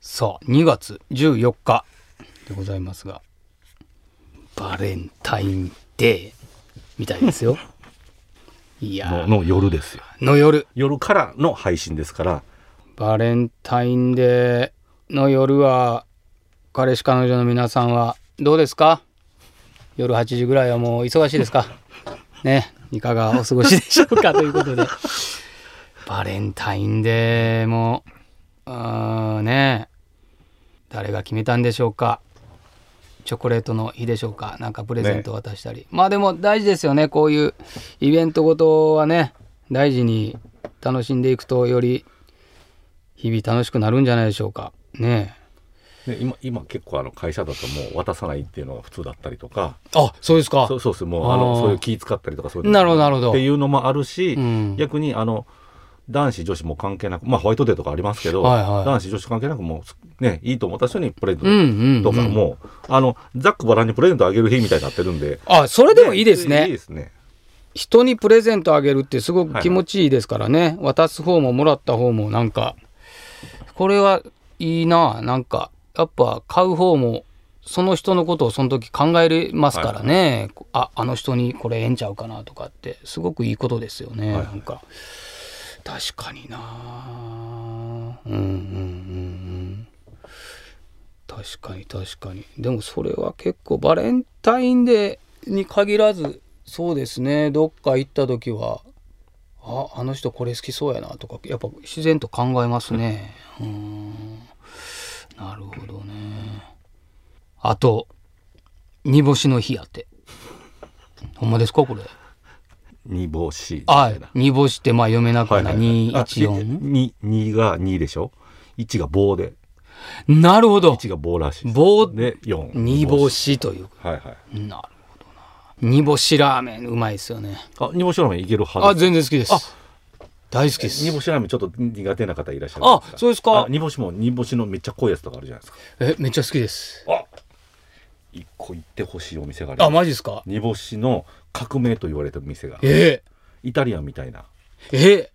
さあ、2月14日でございますが、バレンタインデーみたいですよ。いやー。のの夜ですよ。の夜、夜からの配信ですから、バレンタインデーの夜は、彼氏彼女の皆さんはどうですか？夜8時ぐらいはもう忙しいですか？ね、いかがお過ごしでしょうか？ということで、バレンタインデーも、うーんね、誰が決めたんでしょうか。チョコレートの日でしょうか。なんかプレゼントを渡したり、まあでも大事ですよね。こういうイベントごとはね大事に楽しんでいくとより日々楽しくなるんじゃないでしょうか。ね。ね、今今結構あの会社だともう渡さないっていうのが普通だったりとか、あそうですか。そうそうです。もうあのそういう気使ったりとかそういうなるほどなるほど。っていうのもあるし、うん。逆にあの男子女子も関係なくまあホワイトデーとかありますけど、はいはい。男子女子関係なくもうねいいと思った人にプレゼうんうん。ントとかも、あのざっくばらんにプレゼントあげる日みたいになってるんで。あそれでもいいですね。いいですね。人にプレゼントあげるってすごく気持ちいいですからね、渡す方ももらった方もなんか。これはいいな。なんかやっぱ買う方もその人のことをその時考えれますからね、ああの人にこれええんちゃうかなとかってすごくいいことですよね、はい。なんか確かにな。うんうんうん確かに確かに。でもそれは結構バレンタインデーに限らずそうですね。どっか行った時はああの人これ好きそうやなとかやっぱ自然と考えますね。うん。なるほどね。あと煮干しの日やって。ほんまですかこれ。煮干しみいな。煮干しってまあ読めなくはないあ214に2が2でしょ？1が棒で。なるほど。1が棒らしい棒で4煮干しという。はいはい。なるほどな。煮干しラーメンうまいですよね。あ煮干しラーメンいけるはずあ全然好きです。大好きです。煮干しラーメンちょっと苦手な方いらっしゃるんあそうですか？あ煮干しも煮干しのめっちゃ濃いやつとかあるじゃないですか。えめっちゃ好きです。あ一個行ってほしいお店があります。あマジですか？煮干しの革命と言われてる店が。えイタリアンみたいな。ー、え。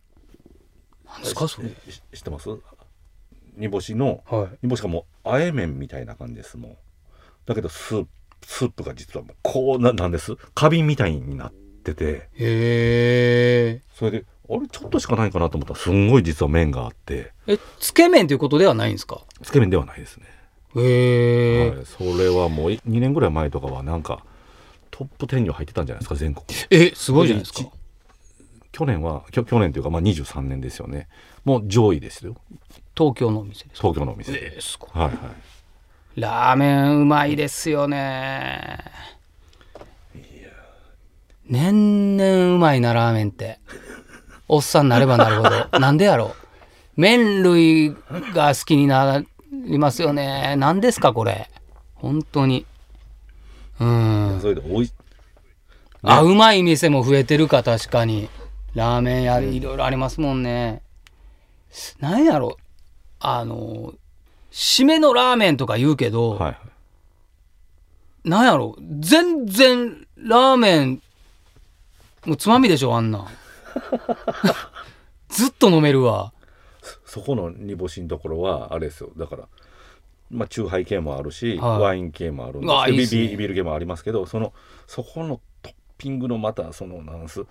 ー、なんですかそれ。し知ってます？煮干しのはい。煮干しがもうあえ麺みたいな感じですもう。だけどスープスープが実はもうこうななんです？花瓶みたいになってて。へえ。それであれちょっとしかないかなと思ったらすんごい実は麺があって。えつけ麺ということではないんですか？つけ麺ではないですね。へえ、はい、それはもう2年ぐらい前とかはなんかトップ10には入ってたんじゃないですか全国。えすごいじゃないですか。去年はきょ去年というかまあ23年ですよね。もう上位ですよ。東京のお店ですか？東京のお店。で、えーすごい。はいはい。ラーメンうまいですよね。年々うまいなラーメンって。おっさんになればなるほど。なんでやろう。麺類が好きになりますよね。何ですかこれ。本当にうん。それでおい。あうまい店も増えてるか確かに。ラーメン屋いろいろありますもんね。なんやろ。あの締めのラーメンとか言うけど、はいなんやろ。全然ラーメンもうつまみでしょあんな。ん ずっと飲めるわ。そこの煮干しのところはあれですよ。だからまあチューハイ系もあるし、はい。ワイン系もあるんあいいっすね。ビビビール系もありますけどそのそこのトッピングのまたそのなんす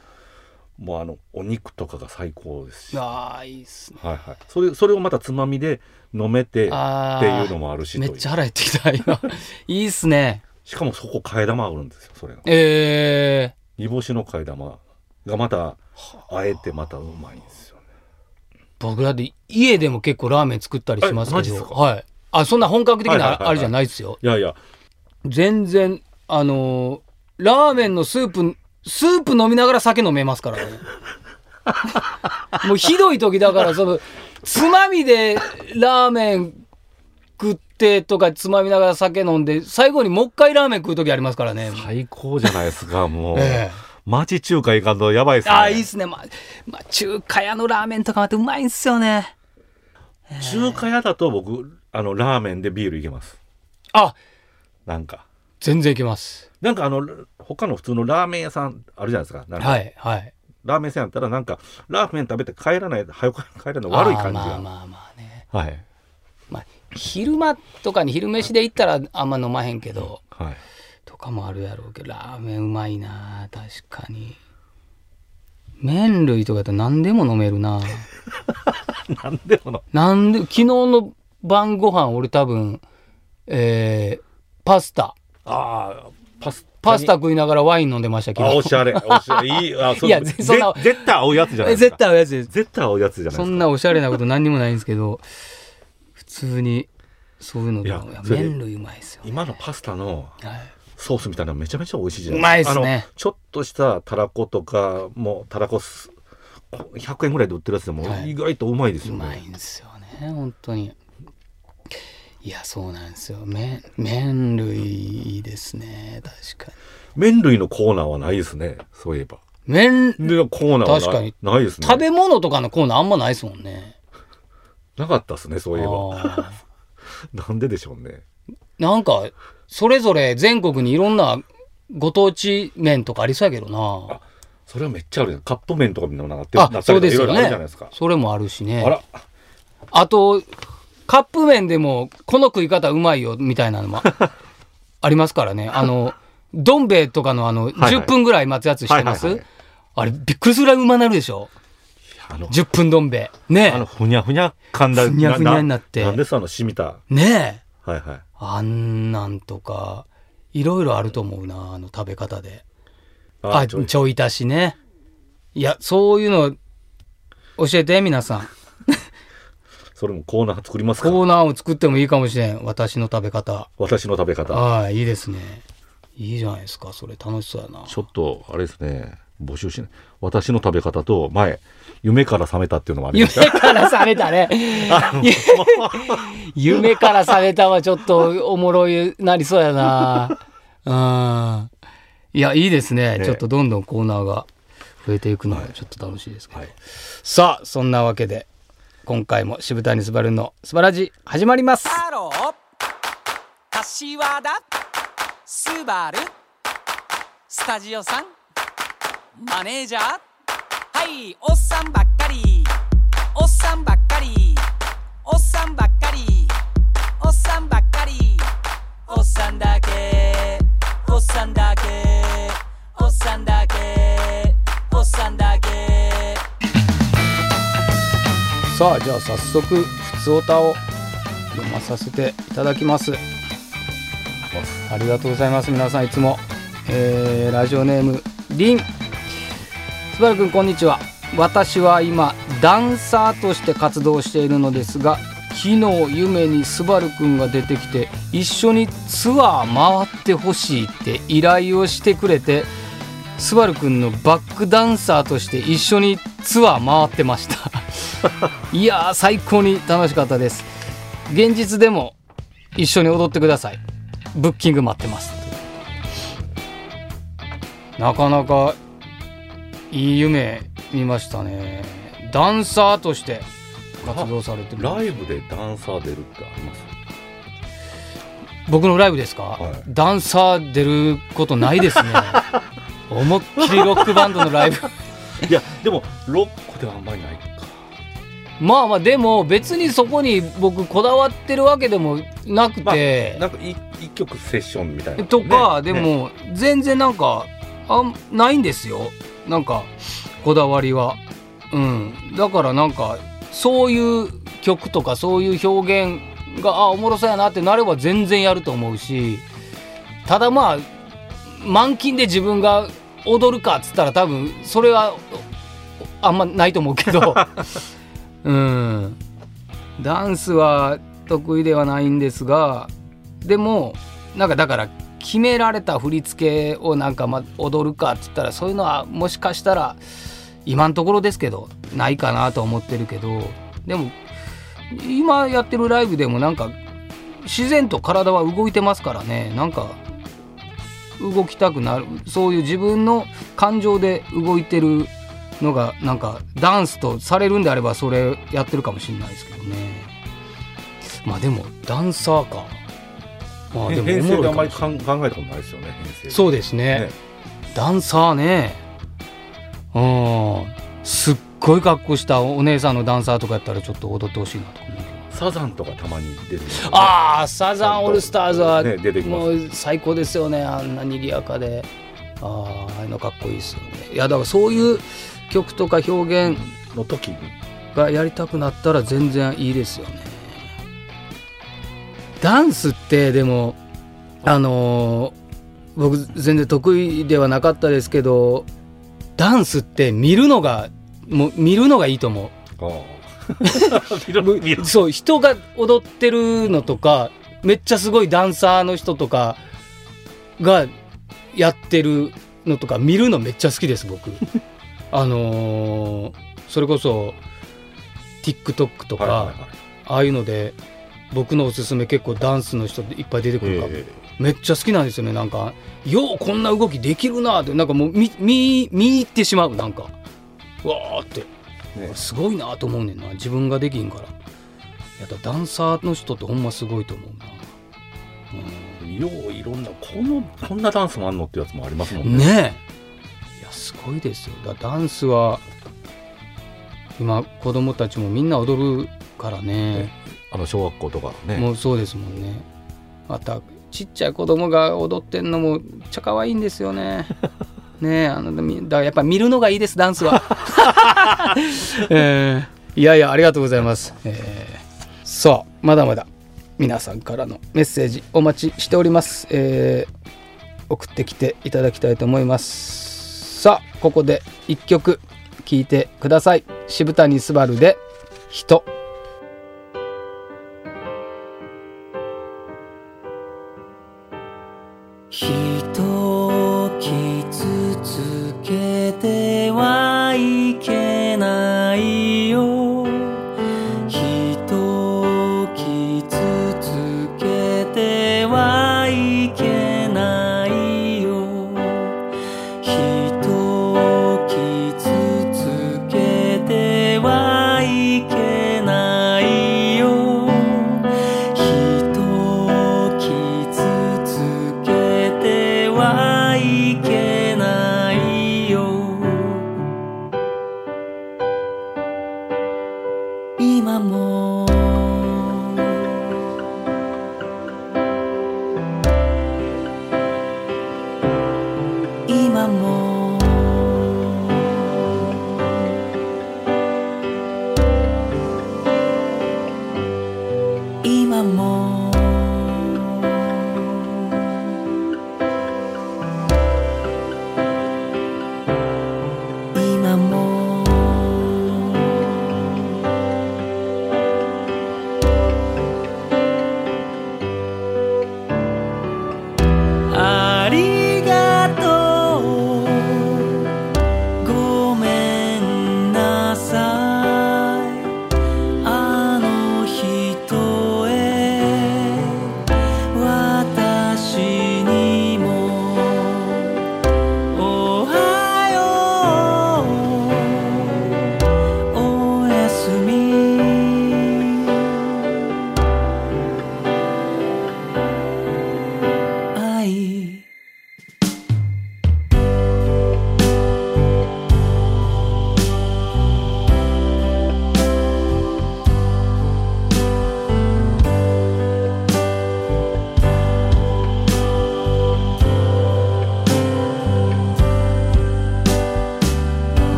もうあのお肉とかが最高ですし、はあーいいっすね。いはい、それそれをまたつまみで飲めてっていうのもあるしという。めっちゃ腹減ってきた今。いいっすね。しかもそこ替え玉あるんですよそれが。え煮干しの替え玉がまたあ。えてまたうまいんですよね。ー、僕だって家でも結構ラーメン作ったりしますけえマジっすか？どはいあそんな本格的なあれじゃないですよ。いやいや。全然あのーラーメンのスープスープ飲みながら酒飲めますからね。もうひどい時だからそのつまみでラーメン食ってとかつまみながら酒飲んで最後にもう一回ラーメン食う時ありますからね、最高じゃないですかもう、ええ。町中華行かんとやばいっすね。ああいいっすね。まあ、まあ、中華屋のラーメンとかまたうまいんすよね。中華屋だと僕あのラーメンでビールいけます。あなんか。全然いけます。なんかあの他の普通のラーメン屋さんあるじゃないですか。なんか、はいはい。ラーメン屋さんやったらなんかラーメン食べて帰らない早く帰らない悪い感じが、まあまあまあね。はい。まあ昼間とかに昼飯で行ったらあんま飲まへんけどはい。とかもあるやろうけどラーメンうまいな確かに。麺類とかやったら何でも飲めるな。なんでものなんで昨日の晩ご飯俺多分えーパスタ。ああパスパスタ食いながらワイン飲んでましたけあおどしゃれ。おしゃれ。いい。あそいやぜそんなぜ絶対合うやつじゃないです絶か対合うやつです。絶対合うやつじゃないですか。そんなおしゃれなこと何にもないんですけど普通にそういうの麺類うまいですよ、今のパスタのはい。ソースみたいなのめちゃめちゃ美味しいじゃうまないいですか。っすね。あのちょっとしたたらことかもうたらこす100円ぐらいで売ってるやつでもはい。意外とうまいですうよね、まいんですよね本当にいやそうなんですよ。麺麺類ですね。確かに。麺類のコーナーはないですね。そういえば。麺でコーナーはな確かに。ないですね。食べ物とかのコーナーあんまないですもんね。なかったですねそういえば。あ なんででしょうね。ーなんかそれぞれ全国にいろんなご当地麺とかありそうやけどな。それはめっちゃあるじゃんカップ麺とかみんななってなあそうですよね。ないですか。それもあるしね。あら。あとカップ麺でもこの食い方うまいよみたいなのも ありますからね。あのどん兵衛とかのあのはいはい。10分ぐらい待つやつしてます、はいはいはい。あれびっくりするぐらいうまなるでしょ？あの10分どん兵衛。ねあのふにゃふにゃ感だふにゃふにゃになって。なんですあの染みた？えねえ。はいはい。あんなんとかいろいろあると思うなあの食べ方で。ああちょい。ちょい足しね。いやそういうの教えて皆さんそれもコーナー作りますか？コーナーを作ってもいいかもしれん。私の食べ方。私の食べ方。ああいいですね。いいじゃないですか。それ楽しそうやな。ちょっとあれですね。募集しない。私の食べ方と前夢から覚めたっていうのもありま夢したから覚めたね。夢から覚めたはちょっとおもろいなりそうやな。うん。いやいいですね。ね。ちょっとどんどんコーナーが増えていくのがちょっと楽しいですけど、はい。さあそんなわけで今回も渋谷すばるのスバラDee 始まります。ハロー柏田スバルスタジオさんマネージャーはいおっさんばっかりおっさんばっかりおっさんばっかりおっさんばっかりおっさんだけおっさんだけおっさんだけさあじゃあ早速ふつおたを読まさせていただきます。ありがとうございます。皆さんいつも、えーラジオネームりんすばるくんこんにちは。私は今ダンサーとして活動しているのですが昨日夢にスバルくんが出てきて一緒にツアー回ってほしいって依頼をしてくれてスバルくんのバックダンサーとして一緒にツアー回ってました。いやー最高に楽しかったです。現実でも一緒に踊ってください。ブッキング待ってます。なかなかいい夢見ましたね。ダンサーとして活動されてる。ライブでダンサー出るってあります？僕のライブですか、はい。ダンサー出ることないですね。思いっきりロックバンドのライブ。いやでもロックではあんまりない。かまあまあでも別にそこに僕こだわってるわけでもなくて、なんか一一曲セッションみたいな、とか、でねね。も全然なんかあんないんですよ。なんかこだわりは。うん。だからなんかそういう曲とかそういう表現があおもろそうやなってなれば全然やると思うし。ただまあ満勤で自分が踊るかっつったら多分それはあんまないと思うけど うん。ダンスは得意ではないんですがでもなんかだから決められた振り付けをなんかま踊るかっつったらそういうのはもしかしたら今のところですけどないかなと思ってるけどでも今やってるライブでもなんか自然と体は動いてますからね。なんか動きたくなるそういう自分の感情で動いてるのがなんかダンスとされるんであればそれやってるかもしれないですけどね。まあでもダンサーか。まあでも編成であんまり考えたことないですよね編成。そうですね。ね。ダンサーね。うん。すっごい格好したお姉さんのダンサーとかやったらちょっと踊ってほしいなとか思うけど。サザンとかたまに出てああサザンオールスターズはね出てきます。もう最高ですよねあんな賑やかで。あーああいうのかっこいいですよね。いやだからそういう曲とか表現の時にがやりたくなったら全然いいですよね。ダンスってでもあのー僕全然得意ではなかったですけどダンスって見るのがもう見るのがいいと思う。そう人が踊ってるのとかめっちゃすごいダンサーの人とかがやってるのとか見るのめっちゃ好きです僕あのーそれこそ TikTok とか、はいはいはい。ああいうので僕のおすすめ結構ダンスの人いっぱい出てくるから、えめっちゃ好きなんですよねなんかようこんな動きできるなってなんかもう見見見入ってしまうなんか。わーって。えね。すごいなと思うねんな。自分ができんから。やっぱダンサーの人ってほんますごいと思うな、よういろんなこのこんなダンスもあんのってやつもありますもうんん、ね。ねえすごいですよ。だダンスは今子供たちもみんな踊るからね。あの小学校とかね。もうそうですもんね。またちっちゃい子供が踊ってんのもめっちゃ可愛いんですよね。ねえあのみだやっぱ見るのがいいですダンスは、えーいやいやありがとうございます、えーさあまだまだ皆さんからのメッセージお待ちしております、えー送ってきていただきたいと思いますさあここで一曲聴いてください。渋谷すばるで「人」人を傷つ今も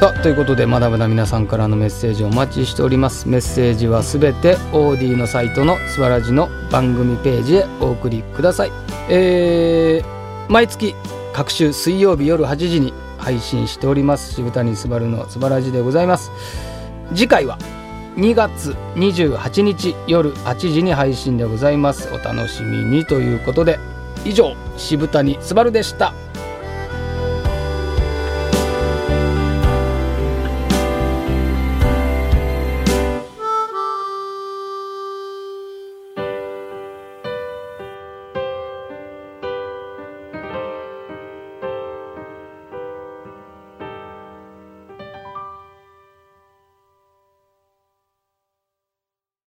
さあということでまだまだ皆さんからのメッセージをお待ちしております。メッセージはすべて OD のサイトのすばらじの番組ページへお送りください。えー、毎月各週水曜日夜8時に配信しております渋谷すばるのすばらじでございます。次回は2月28日夜8時に配信でございます。お楽しみにということで以上渋谷すばるでした。